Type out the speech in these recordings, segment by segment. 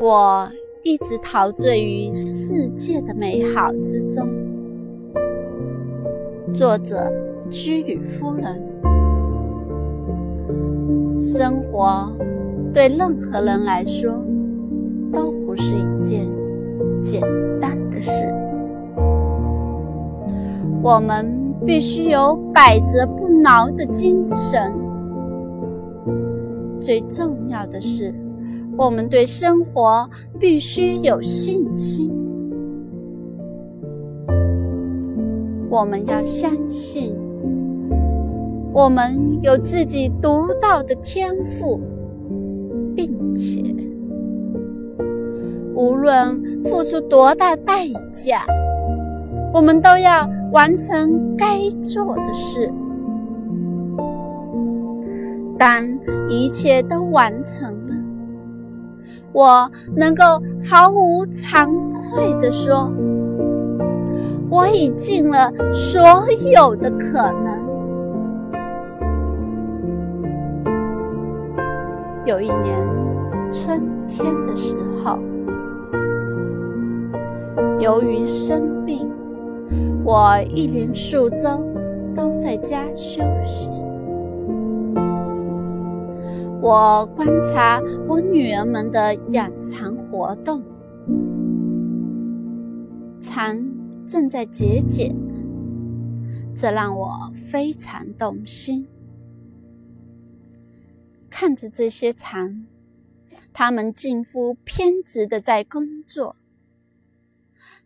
我一直陶醉于世界的美好之中。作者：居里夫人。生活对任何人来说都不是一件简单的事。我们必须有百折不挠的精神。最重要的是，我们对生活必须有信心。我们要相信，我们有自己独到的天赋，并且无论付出多大代价，我们都要完成该做的事。当一切都完成，我能够毫无惭愧地说：“我已尽了所有的可能。”有一年春天的时候，由于生病，我一连数周都在家休息。我观察我女儿们的养蚕活动，蚕正在节俭，这让我非常动心。看着这些蚕，它们近乎偏执的在工作，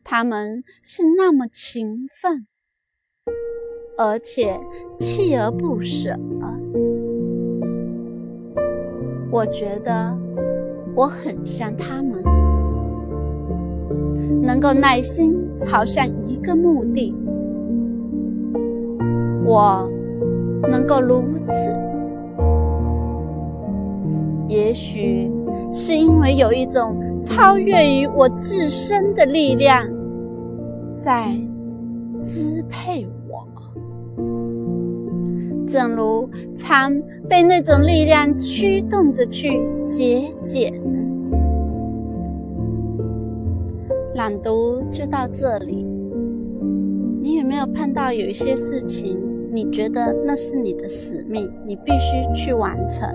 它们是那么勤奋，而且锲而不舍。我觉得我很像他们，能够耐心朝向一个目的。我能够如此，也许是因为有一种超越于我自身的力量在支配我。正如蚕被那种力量驱动着去节俭。朗读就到这里。你有没有碰到有一些事情，你觉得那是你的使命，你必须去完成？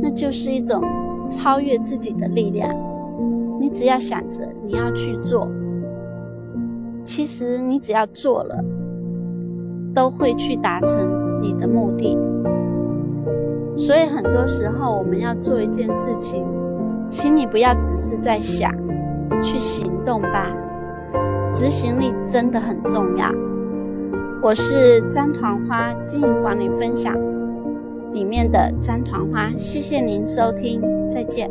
那就是一种超越自己的力量。你只要想着你要去做，其实你只要做了。都会去达成你的目的，所以很多时候我们要做一件事情，请你不要只是在想，去行动吧。执行力真的很重要。我是张团花经营管理分享里面的张团花，谢谢您收听，再见。